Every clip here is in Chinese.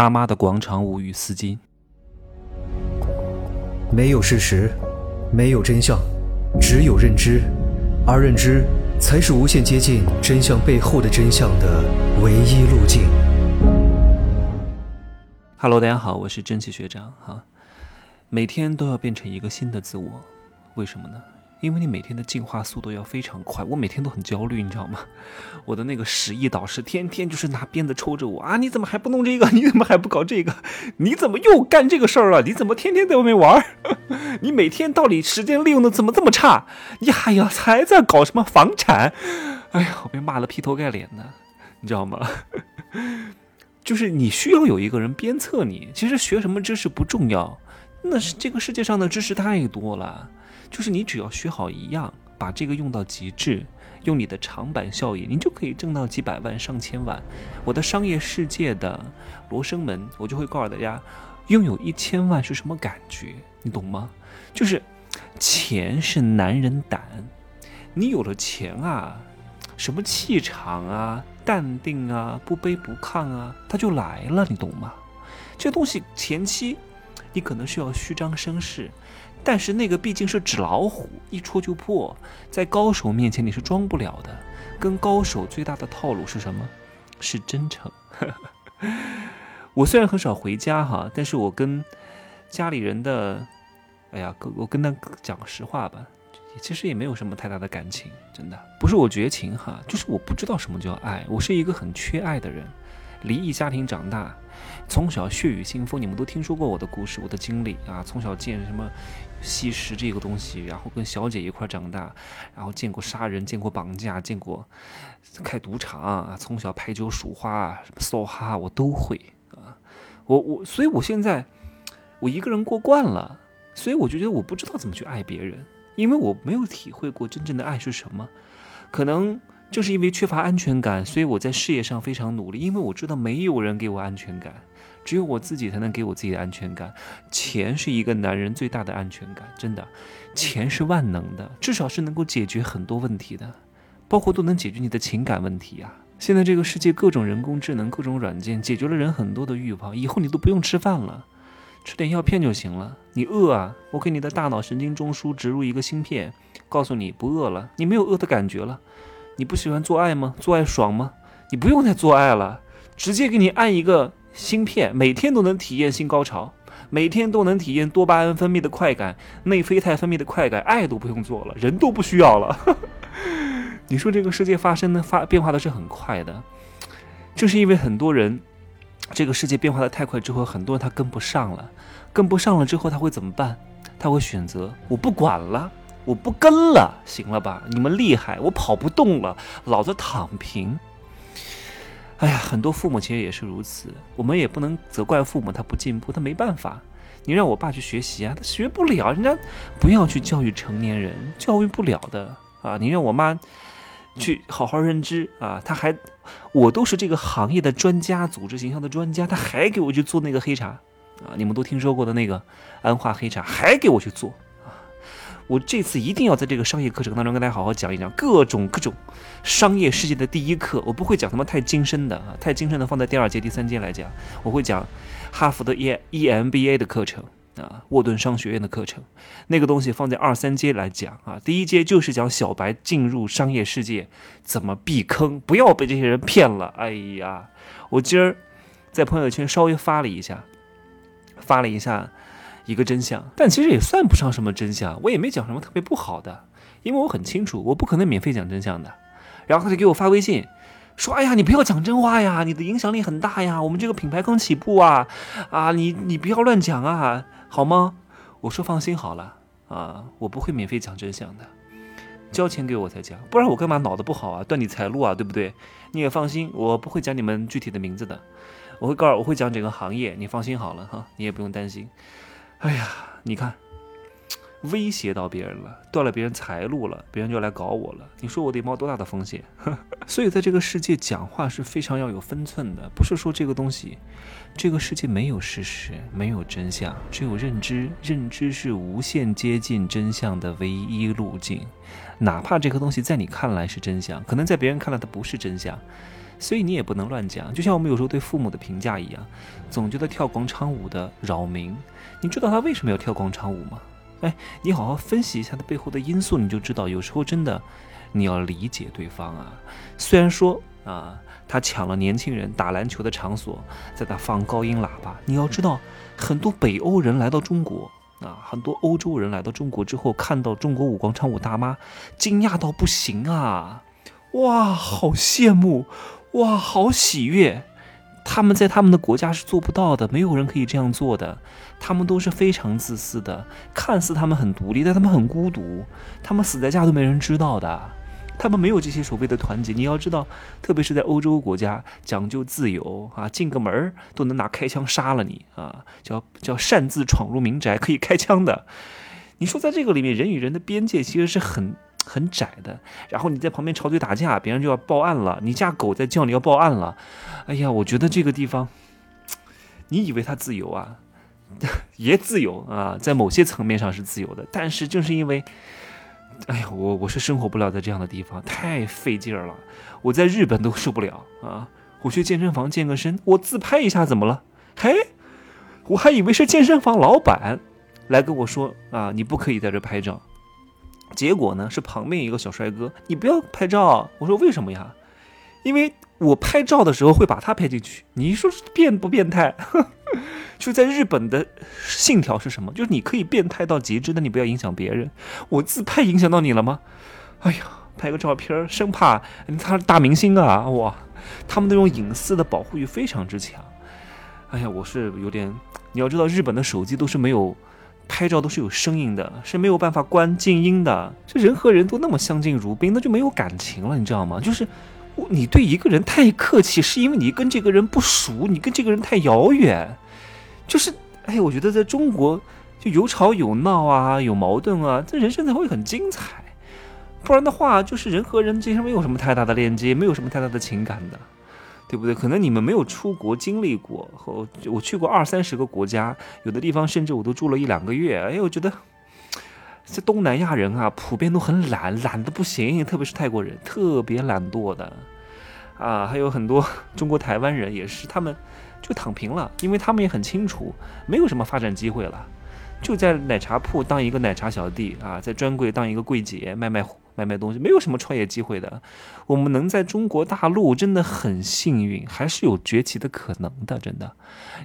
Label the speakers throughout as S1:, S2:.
S1: 阿妈的广场舞与丝巾。
S2: 没有事实，没有真相，只有认知，而认知才是无限接近真相背后的真相的唯一路径。
S1: Hello，大家好，我是蒸汽学长哈。每天都要变成一个新的自我，为什么呢？因为你每天的进化速度要非常快，我每天都很焦虑，你知道吗？我的那个十亿导师天天就是拿鞭子抽着我啊！你怎么还不弄这个？你怎么还不搞这个？你怎么又干这个事儿了？你怎么天天在外面玩？你每天到底时间利用的怎么这么差？你还要还在搞什么房产？哎呀，我被骂的劈头盖脸的，你知道吗？就是你需要有一个人鞭策你。其实学什么知识不重要，那是这个世界上的知识太多了。就是你只要学好一样，把这个用到极致，用你的长板效应，你就可以挣到几百万、上千万。我的商业世界的罗生门，我就会告诉大家，拥有一千万是什么感觉，你懂吗？就是钱是男人胆，你有了钱啊，什么气场啊、淡定啊、不卑不亢啊，它就来了，你懂吗？这东西前期你可能需要虚张声势。但是那个毕竟是纸老虎，一戳就破，在高手面前你是装不了的。跟高手最大的套路是什么？是真诚。我虽然很少回家哈，但是我跟家里人的，哎呀，我跟他讲实话吧，其实也没有什么太大的感情，真的不是我绝情哈，就是我不知道什么叫爱，我是一个很缺爱的人。离异家庭长大，从小血雨腥风，你们都听说过我的故事，我的经历啊。从小见什么吸食这个东西，然后跟小姐一块长大，然后见过杀人，见过绑架，见过开赌场啊。从小排球、数花、什么梭哈，我都会啊。我我，所以我现在我一个人过惯了，所以我就觉得我不知道怎么去爱别人，因为我没有体会过真正的爱是什么，可能。正是因为缺乏安全感，所以我在事业上非常努力。因为我知道没有人给我安全感，只有我自己才能给我自己的安全感。钱是一个男人最大的安全感，真的，钱是万能的，至少是能够解决很多问题的，包括都能解决你的情感问题啊。现在这个世界各种人工智能、各种软件解决了人很多的欲望，以后你都不用吃饭了，吃点药片就行了。你饿啊，我给你的大脑神经中枢植入一个芯片，告诉你不饿了，你没有饿的感觉了。你不喜欢做爱吗？做爱爽吗？你不用再做爱了，直接给你按一个芯片，每天都能体验性高潮，每天都能体验多巴胺分泌的快感，内啡肽分泌的快感，爱都不用做了，人都不需要了。你说这个世界发生的发变化的是很快的，正是因为很多人，这个世界变化的太快之后，很多人他跟不上了，跟不上了之后他会怎么办？他会选择我不管了。我不跟了，行了吧？你们厉害，我跑不动了，老子躺平。哎呀，很多父母其实也是如此，我们也不能责怪父母他不进步，他没办法。你让我爸去学习啊，他学不了，人家不要去教育成年人，教育不了的啊。你让我妈去好好认知啊，他还我都是这个行业的专家，组织形象的专家，他还给我去做那个黑茶啊，你们都听说过的那个安化黑茶，还给我去做。我这次一定要在这个商业课程当中跟大家好好讲一讲各种各种商业世界的第一课。我不会讲什么太精深的啊，太精深的放在第二节、第三节来讲。我会讲哈佛的 E EMBA 的课程。啊，沃顿商学院的课程，那个东西放在二三阶来讲啊。第一阶就是讲小白进入商业世界怎么避坑，不要被这些人骗了。哎呀，我今儿在朋友圈稍微发了一下，发了一下。一个真相，但其实也算不上什么真相，我也没讲什么特别不好的，因为我很清楚，我不可能免费讲真相的。然后他就给我发微信，说：“哎呀，你不要讲真话呀，你的影响力很大呀，我们这个品牌刚起步啊，啊，你你不要乱讲啊，好吗？”我说：“放心好了，啊，我不会免费讲真相的，交钱给我才讲，不然我干嘛脑子不好啊，断你财路啊，对不对？你也放心，我不会讲你们具体的名字的，我会告诉我会讲整个行业，你放心好了哈，你也不用担心。”哎呀，你看，威胁到别人了，断了别人财路了，别人就来搞我了。你说我得冒多大的风险？所以在这个世界讲话是非常要有分寸的，不是说这个东西，这个世界没有事实，没有真相，只有认知。认知是无限接近真相的唯一路径。哪怕这个东西在你看来是真相，可能在别人看来它不是真相，所以你也不能乱讲。就像我们有时候对父母的评价一样，总觉得跳广场舞的扰民。你知道他为什么要跳广场舞吗？哎，你好好分析一下他背后的因素，你就知道，有时候真的你要理解对方啊。虽然说啊，他抢了年轻人打篮球的场所，在那放高音喇叭。你要知道，很多北欧人来到中国。啊，很多欧洲人来到中国之后，看到中国舞广场舞大妈，惊讶到不行啊！哇，好羡慕，哇，好喜悦。他们在他们的国家是做不到的，没有人可以这样做的。他们都是非常自私的，看似他们很独立，但他们很孤独，他们死在家都没人知道的。他们没有这些所谓的团结，你要知道，特别是在欧洲国家讲究自由啊，进个门都能拿开枪杀了你啊，叫叫擅自闯入民宅可以开枪的。你说在这个里面，人与人的边界其实是很很窄的。然后你在旁边吵嘴打架，别人就要报案了。你家狗在叫，你要报案了。哎呀，我觉得这个地方，你以为它自由啊，也自由啊，在某些层面上是自由的，但是正是因为。哎呀，我我是生活不了在这样的地方，太费劲儿了。我在日本都受不了啊！我去健身房健个身，我自拍一下怎么了？嘿，我还以为是健身房老板来跟我说啊，你不可以在这拍照。结果呢，是旁边一个小帅哥，你不要拍照。我说为什么呀？因为我拍照的时候会把他拍进去。你说变不变态？就在日本的信条是什么？就是你可以变态到极致，但你不要影响别人。我自拍影响到你了吗？哎呀，拍个照片，生怕他是大明星啊！哇，他们那种隐私的保护欲非常之强。哎呀，我是有点，你要知道，日本的手机都是没有拍照，都是有声音的，是没有办法关静音的。这人和人都那么相敬如宾，那就没有感情了，你知道吗？就是你对一个人太客气，是因为你跟这个人不熟，你跟这个人太遥远。就是，哎，我觉得在中国就有吵有闹啊，有矛盾啊，这人生才会很精彩。不然的话，就是人和人之间没有什么太大的链接，没有什么太大的情感的，对不对？可能你们没有出国经历过，和我去过二三十个国家，有的地方甚至我都住了一两个月。哎，我觉得这东南亚人啊，普遍都很懒，懒的不行，特别是泰国人，特别懒惰的啊，还有很多 中国台湾人也是，他们。就躺平了，因为他们也很清楚，没有什么发展机会了，就在奶茶铺当一个奶茶小弟啊，在专柜当一个柜姐，卖卖卖卖东西，没有什么创业机会的。我们能在中国大陆真的很幸运，还是有崛起的可能的，真的。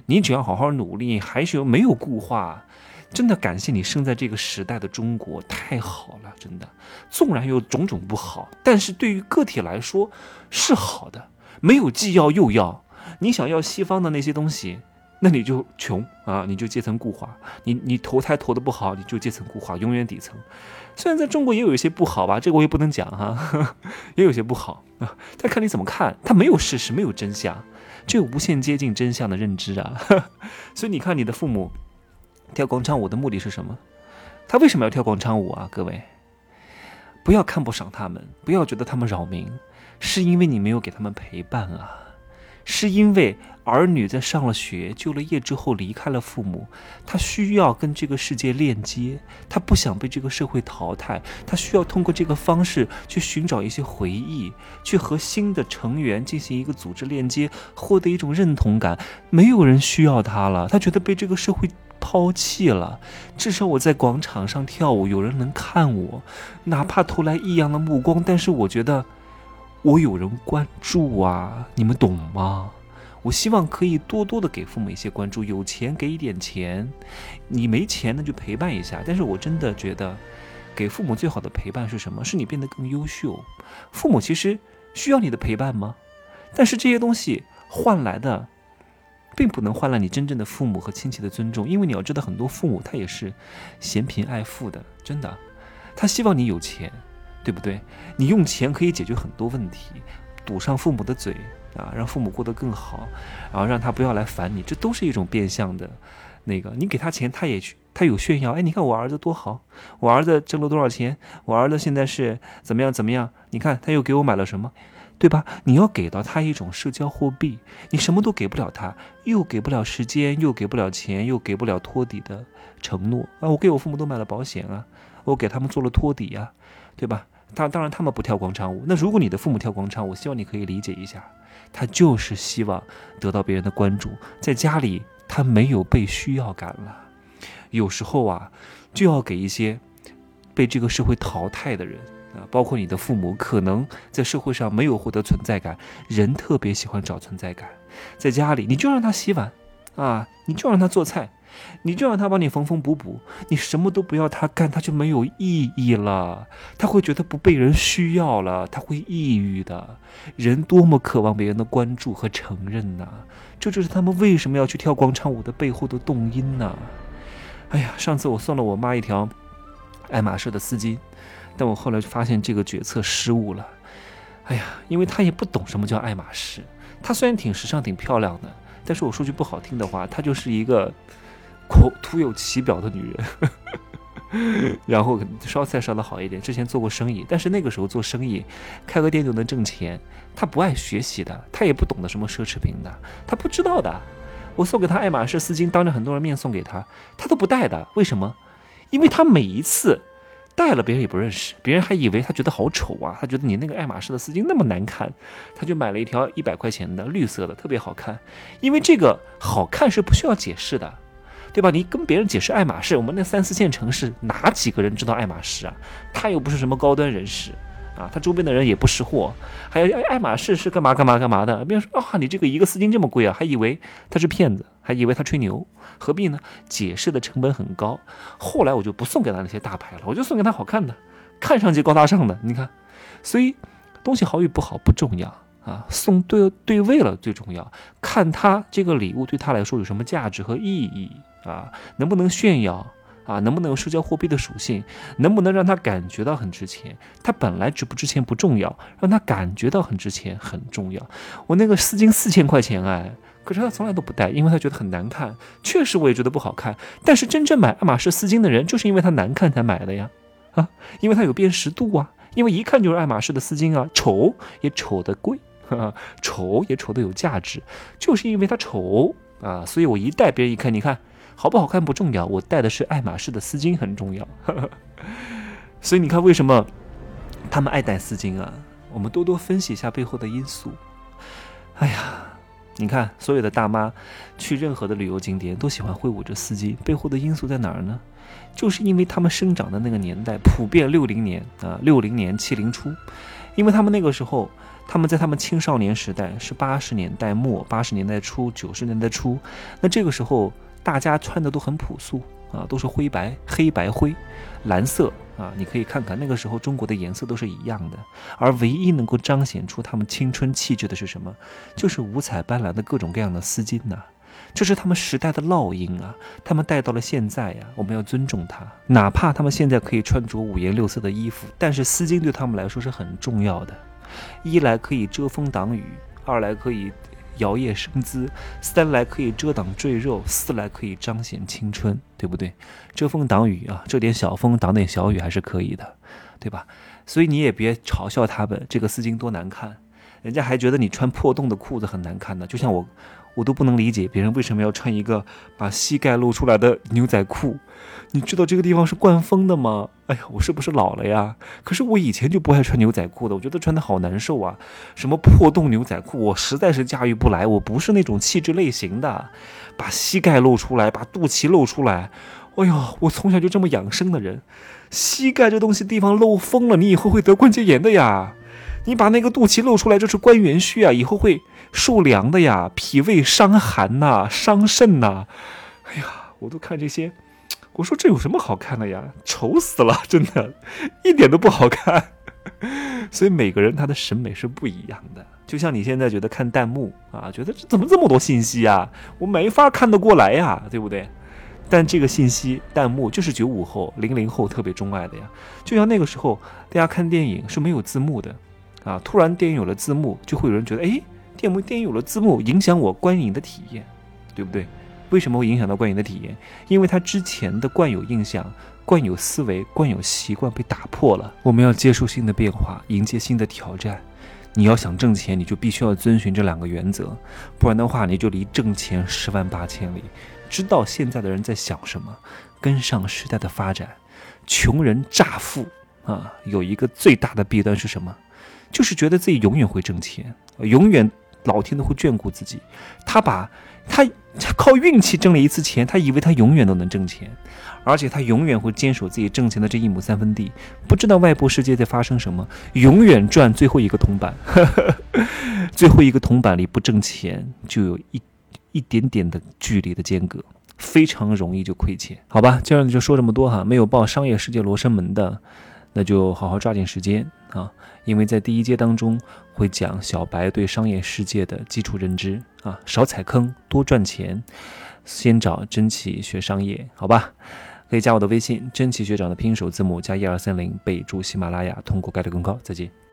S1: 你只要好好努力，还是有没有固化，真的感谢你生在这个时代的中国，太好了，真的。纵然有种种不好，但是对于个体来说是好的，没有既要又要。你想要西方的那些东西，那你就穷啊，你就阶层固化。你你投胎投的不好，你就阶层固化，永远底层。虽然在中国也有一些不好吧，这个我也不能讲哈，也有些不好啊。但看你怎么看，它没有事实，没有真相，只有无限接近真相的认知啊。所以你看，你的父母跳广场舞的目的是什么？他为什么要跳广场舞啊？各位，不要看不上他们，不要觉得他们扰民，是因为你没有给他们陪伴啊。是因为儿女在上了学、就了业之后离开了父母，他需要跟这个世界链接，他不想被这个社会淘汰，他需要通过这个方式去寻找一些回忆，去和新的成员进行一个组织链接，获得一种认同感。没有人需要他了，他觉得被这个社会抛弃了。至少我在广场上跳舞，有人能看我，哪怕投来异样的目光，但是我觉得。我有人关注啊，你们懂吗？我希望可以多多的给父母一些关注，有钱给一点钱，你没钱那就陪伴一下。但是我真的觉得，给父母最好的陪伴是什么？是你变得更优秀。父母其实需要你的陪伴吗？但是这些东西换来的，并不能换来你真正的父母和亲戚的尊重，因为你要知道，很多父母他也是嫌贫爱富的，真的，他希望你有钱。对不对？你用钱可以解决很多问题，堵上父母的嘴啊，让父母过得更好，然后让他不要来烦你，这都是一种变相的。那个，你给他钱，他也去，他有炫耀。哎，你看我儿子多好，我儿子挣了多少钱，我儿子现在是怎么样怎么样？你看他又给我买了什么，对吧？你要给到他一种社交货币，你什么都给不了他，又给不了时间，又给不了钱，又给不了托底的承诺啊！我给我父母都买了保险啊，我给他们做了托底呀，对吧？当当然他们不跳广场舞。那如果你的父母跳广场舞，我希望你可以理解一下，他就是希望得到别人的关注，在家里他没有被需要感了。有时候啊，就要给一些被这个社会淘汰的人啊，包括你的父母，可能在社会上没有获得存在感。人特别喜欢找存在感，在家里你就让他洗碗啊，你就让他做菜。你就让他帮你缝缝补补，你什么都不要他干，他就没有意义了。他会觉得不被人需要了，他会抑郁的。人多么渴望别人的关注和承认呐！这就是他们为什么要去跳广场舞的背后的动因呐！哎呀，上次我送了我妈一条爱马仕的丝巾，但我后来就发现这个决策失误了。哎呀，因为她也不懂什么叫爱马仕。她虽然挺时尚、挺漂亮的，但是我说句不好听的话，她就是一个。口徒有其表的女人，然后烧菜烧的好一点。之前做过生意，但是那个时候做生意，开个店就能挣钱。他不爱学习的，他也不懂得什么奢侈品的，他不知道的。我送给他爱马仕丝巾，当着很多人面送给他，他都不戴的。为什么？因为他每一次戴了，别人也不认识，别人还以为他觉得好丑啊。他觉得你那个爱马仕的丝巾那么难看，他就买了一条一百块钱的绿色的，特别好看。因为这个好看是不需要解释的。对吧？你跟别人解释爱马仕，我们那三四线城市哪几个人知道爱马仕啊？他又不是什么高端人士啊，他周边的人也不识货。还有爱马仕是干嘛干嘛干嘛的？别人说啊，你这个一个丝巾这么贵啊，还以为他是骗子，还以为他吹牛，何必呢？解释的成本很高。后来我就不送给他那些大牌了，我就送给他好看的，看上去高大上的。你看，所以东西好与不好不重要。啊，送对对位了最重要，看他这个礼物对他来说有什么价值和意义啊，能不能炫耀啊，能不能有社交货币的属性，能不能让他感觉到很值钱？他本来值不值钱不重要，让他感觉到很值钱很重要。我那个丝巾四千块钱哎，可是他从来都不戴，因为他觉得很难看。确实我也觉得不好看，但是真正买爱马仕丝巾的人，就是因为它难看才买的呀，啊，因为它有辨识度啊，因为一看就是爱马仕的丝巾啊，丑也丑的贵。丑也丑的有价值，就是因为它丑啊，所以我一戴，别人一看，你看好不好看不重要，我戴的是爱马仕的丝巾很重要。所以你看为什么他们爱戴丝巾啊？我们多多分析一下背后的因素。哎呀，你看所有的大妈去任何的旅游景点都喜欢挥舞着丝巾，背后的因素在哪儿呢？就是因为他们生长的那个年代普遍六零年啊，六零年七零初，因为他们那个时候。他们在他们青少年时代是八十年代末、八十年代初、九十年代初，那这个时候大家穿的都很朴素啊，都是灰白、黑白灰、蓝色啊，你可以看看那个时候中国的颜色都是一样的，而唯一能够彰显出他们青春气质的是什么？就是五彩斑斓的各种各样的丝巾呐，这是他们时代的烙印啊，他们带到了现在呀，我们要尊重它，哪怕他们现在可以穿着五颜六色的衣服，但是丝巾对他们来说是很重要的。一来可以遮风挡雨，二来可以摇曳生姿，三来可以遮挡赘肉，四来可以彰显青春，对不对？遮风挡雨啊，这点小风，挡点小雨还是可以的，对吧？所以你也别嘲笑他们这个丝巾多难看，人家还觉得你穿破洞的裤子很难看呢。就像我。我都不能理解别人为什么要穿一个把膝盖露出来的牛仔裤，你知道这个地方是灌风的吗？哎呀，我是不是老了呀？可是我以前就不爱穿牛仔裤的，我觉得穿的好难受啊。什么破洞牛仔裤，我实在是驾驭不来，我不是那种气质类型的，把膝盖露出来，把肚脐露出来。哎呦，我从小就这么养生的人，膝盖这东西地方漏风了，你以后会得关节炎的呀。你把那个肚脐露出来，这是关元虚啊，以后会受凉的呀，脾胃伤寒呐，伤肾呐。哎呀，我都看这些，我说这有什么好看的呀？丑死了，真的，一点都不好看。所以每个人他的审美是不一样的。就像你现在觉得看弹幕啊，觉得这怎么这么多信息啊，我没法看得过来呀，对不对？但这个信息弹幕就是九五后、零零后特别钟爱的呀。就像那个时候大家看电影是没有字幕的。啊！突然电影有了字幕，就会有人觉得，哎，电幕电影有了字幕，影响我观影的体验，对不对？为什么会影响到观影的体验？因为他之前的惯有印象、惯有思维、惯有习惯被打破了。我们要接受新的变化，迎接新的挑战。你要想挣钱，你就必须要遵循这两个原则，不然的话，你就离挣钱十万八千里。知道现在的人在想什么，跟上时代的发展。穷人乍富。啊，有一个最大的弊端是什么？就是觉得自己永远会挣钱，永远老天都会眷顾自己。他把他他靠运气挣了一次钱，他以为他永远都能挣钱，而且他永远会坚守自己挣钱的这一亩三分地，不知道外部世界在发生什么，永远赚最后一个铜板，最后一个铜板里不挣钱，就有一一点点的距离的间隔，非常容易就亏钱。好吧，今儿就说这么多哈，没有报商业世界罗生门的。那就好好抓紧时间啊，因为在第一阶当中会讲小白对商业世界的基础认知啊，少踩坑，多赚钱，先找真奇学商业，好吧？可以加我的微信，真奇学长的拼音首字母加一二三零，备注喜马拉雅，通过概率更高。再见。